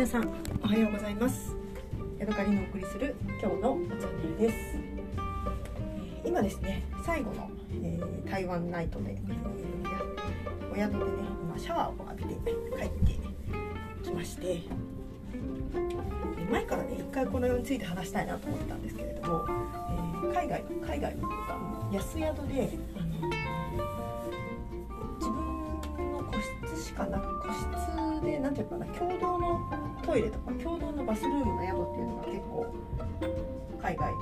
皆さんおはようございます。ヤドカリのお送りする今日のチャンネルです。えー今ですね最後の、えー台湾ナイトで、えーお宿でね今シャワーを浴びて帰ってきまして前からね一回このようについて話したいなと思ったんですけれども、えー海外海外の安宿であの自分の個室しかなく個室でなんていうかな共同のトイレとか共同のバスルームの宿っていうのが結構海外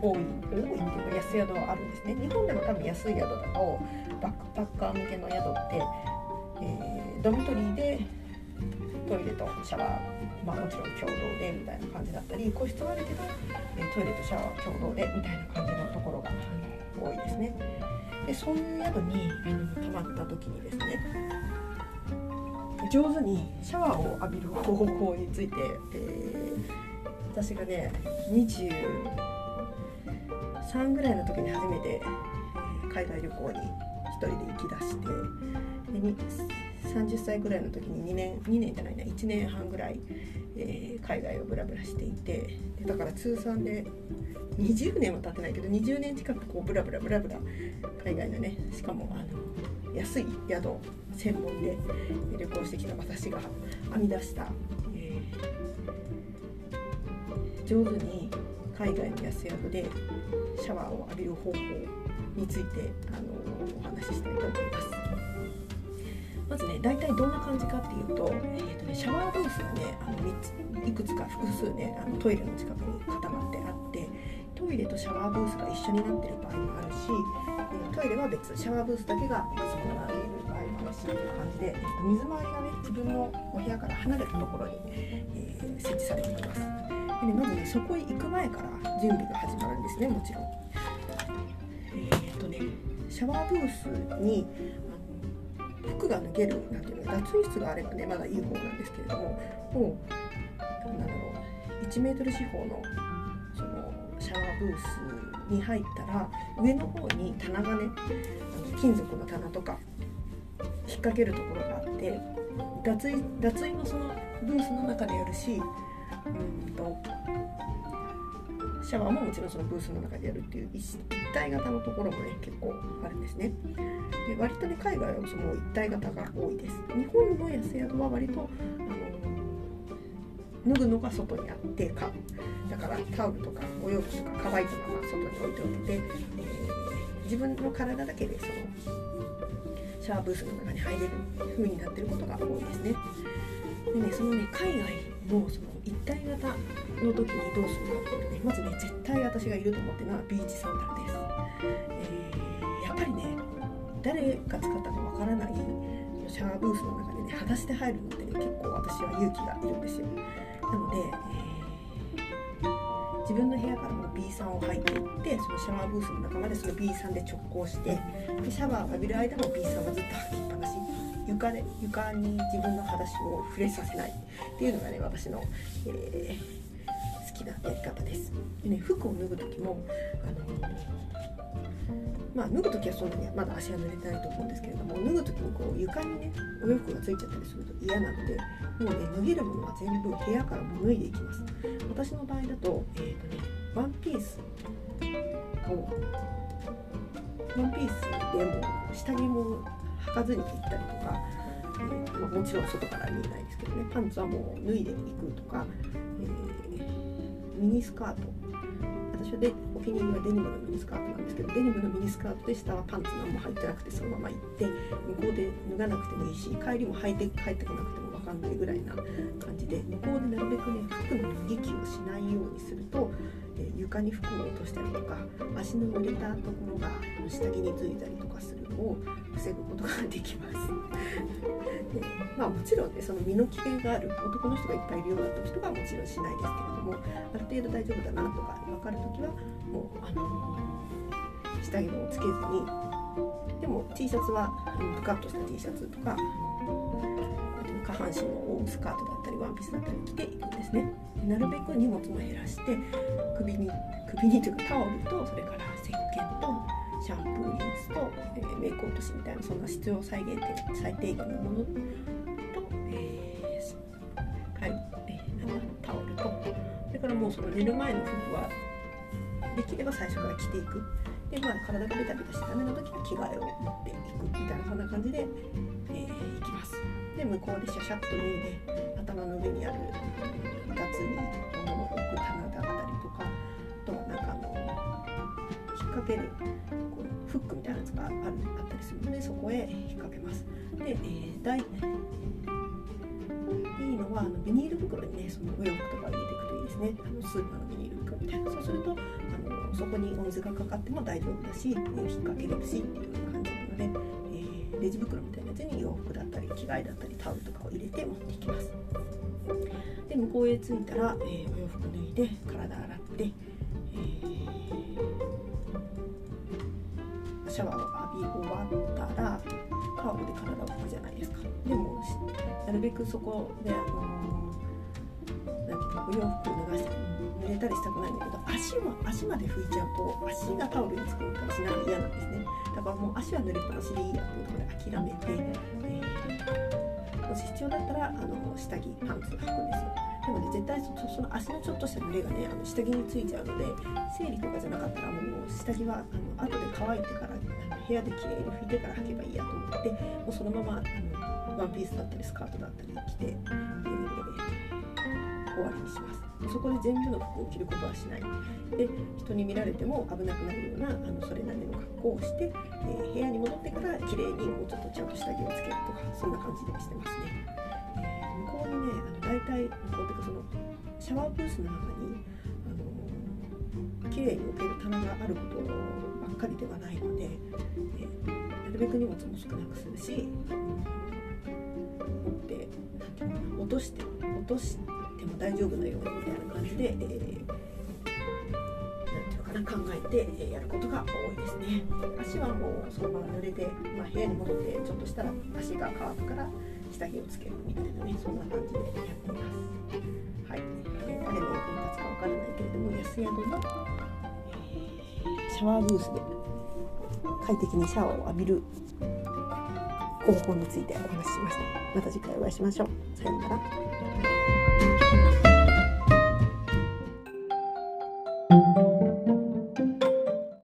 多い多いっていうか安宿はあるんですね日本でも多分安い宿だとバックパッカー向けの宿って、えードミトリーでトイレとシャワーまあもちろん共同でみたいな感じだったり個室はあるけど、えトイレとシャワーは共同でみたいな感じのところが多いですね。でそういう宿に泊まった時にですね上手にシャワーを浴びる方法について、えー私がね23ぐらいの時に初めて、海外旅行に一人で行き出してで30歳ぐらいの時に2年2年じゃないな1年半ぐらい、えー海外をブラブラしていてでだから通算で20年は経ってないけど20年近くこうブラブラブラブラ海外のねしかもあの安い宿専門で旅行してきた私が編み出した、えー上手に海外の安い宿でシャワーを浴びる方法についてあのお話ししたいと思います。まずね大体どんな感じかっていうと,、えーとね、シャワーブースがねあの3ついくつか複数ねあのトイレの近くに固まってあってトイレとシャワーブースが一緒になってる場合もあるし、えートイレは別シャワーブースだけがそこから見える場合もあるしっていう感じで、えーと水回りがね自分のお部屋から離れたところに、えー設置されています。でね、まずねそこへ行く前から準備が始まるんですねもちろん。えーっとねシャワーブースに服が脱げるなんていうの脱衣室があればねまだいい方なんですけれどももうなんだろう1メートル四方のそのシャワーブースに入ったら上の方に棚がね金属の棚とか引っ掛けるところがあって脱衣脱衣もそのブースの中でやるしうんとシャワーももちろんそのブースの中でやるっていう一体型のところもね結構あるんですね。で割とね海外はその一体型が多いです。日本の安宿は割とあの脱ぐのが外にあってかだからタオルとかお洋服とか乾いたまま外に置いておいて、えー自分の体だけでそのシャワーブースの中に入れる風になってることが多いですね。でねそのね海外のその一体型の時にどうするかっていうとねまずね絶対私がいると思ってるのはビーチサンダルです、えーやっぱりね誰が使ったかわからないシャワーブースの中でね裸足で入るのってね結構私は勇気がいるんですよ。なので、えー自分の部屋からも B さんを入っていってそのシャワーブースの中までその B さんで直行してでシャワーを浴びる間も B さんはずっと履きっぱなし。床で床に自分の裸足を触れさせないっていうのがね私の、えー好きなやり方です。でね服を脱ぐ時もあのまあ脱ぐ時はそんなにまだ足は濡れてないと思うんですけれども脱ぐ時にこう床にねお洋服がついちゃったりすると嫌なのでもうね脱げるものは全部部屋からも脱いでいきます。私の場合だと,、えーとね、ワンピースをワンピースでも下着も履かずに行ったりとか、えーまあ、もちろん外から見えないですけどねパンツはもう脱いでいくとか、えーミニスカート。私はでお気に入りはデニムのミニスカートなんですけどデニムのミニスカートで下はパンツ何も入ってなくてそのまま行って向こうで脱がなくてもいいし帰りも履いて帰ってこなくても分かんないぐらいな感じで向こうでなるべくね服の脱ぎ着をしないようにすると、ー床に服を落としたりとか足の濡れたところが下着についたりとかするのを防ぐことができます。でまあもちろんねその身の危険がある男の人がいっぱいいるような時とかはもちろんしないですけれどもある程度大丈夫だなとか分かる時はもうあの下着をつけずにでも T シャツはうんぷかっとした T シャツとか下半身のスカートだったりワンピースだったり着ていくんですね。なるべく荷物も減らして首に首にというかタオルとそれから石鹸とシャンプーリンスと、えー、メイク落としみたいなそんな必要最低最低限のものと、えーはいえー、タオルとそれからもうその寝る前の服はできれば最初から着ていく。で、まあ、体がベタベタしてダメな時は着替えを持っていくみたいなそんな感じでで向こうでシャシャッと脱いで頭の上にある2つに物を置く棚だったりとかあとはなんかあの引っ掛けるこうフックみたいなやつがあるあったりするのでそこへ引っ掛けます。で、えー、大いいのはあのビニール袋にねそのお洋服とか入れていくといいですね。あのスーパーのビニール袋みたいな。そうするとあのそこにお水がかかっても大丈夫だし、引っ掛けれるしっていう感じなので、レジ袋みたいなやつに洋服だったり着替えだったりタオルとかを入れて持っていきます。で向こうへ着いたら、えー、お洋服脱いで体洗って、えー、シャワーを浴び終わったらタオルで体を拭くじゃないですか。でもなるべくそこであのー、なんてお洋服脱がして濡れたりしたくないんだけど足は足まで拭いちゃうと足がタオルにつくのかしながら嫌なんですね。だからもう足は濡れっぱなしでいいやっていうところで諦めて、えー、もし必要だったらあの下着パンツ履くんですよ。でもね絶対その足のちょっとした濡れがねあの下着についちゃうので生理とかじゃなかったらもう下着はあの後で乾いてから部屋できれいに拭いてから履けばいいやと思ってもうそのままあのワンピースだったりスカートだったり着て、終わりにします。そこで全部の服を着ることはしない。で人に見られても危なくなるようなあのそれなりの格好をして、えー、部屋に戻ってから綺麗にもうちょっとちゃんと下着をつけるとかそんな感じでしてますね、えー、向こうにねあの大体向こうっていうかそのシャワーブースの中にあの綺麗に置ける棚があることばっかりではないので、えー、なるべく荷物も少なくするし、持ってなんていうかな落として落としてても大丈夫なようにみたいな感じで、えー、なんていうのかな考えて、えやることが多いですね。足はもうそのまま濡れて、まあ、部屋に戻ってちょっとしたら足が乾くから下着をつけるみたい。なねそんな感じでやってい。ますはい、えー、誰の役に立つかわからない。けれども安宿の、えー、シャワーブースで快適にシャワーを浴びる方法につい。てお話ししましたまた次回お会い。しましょうさようなら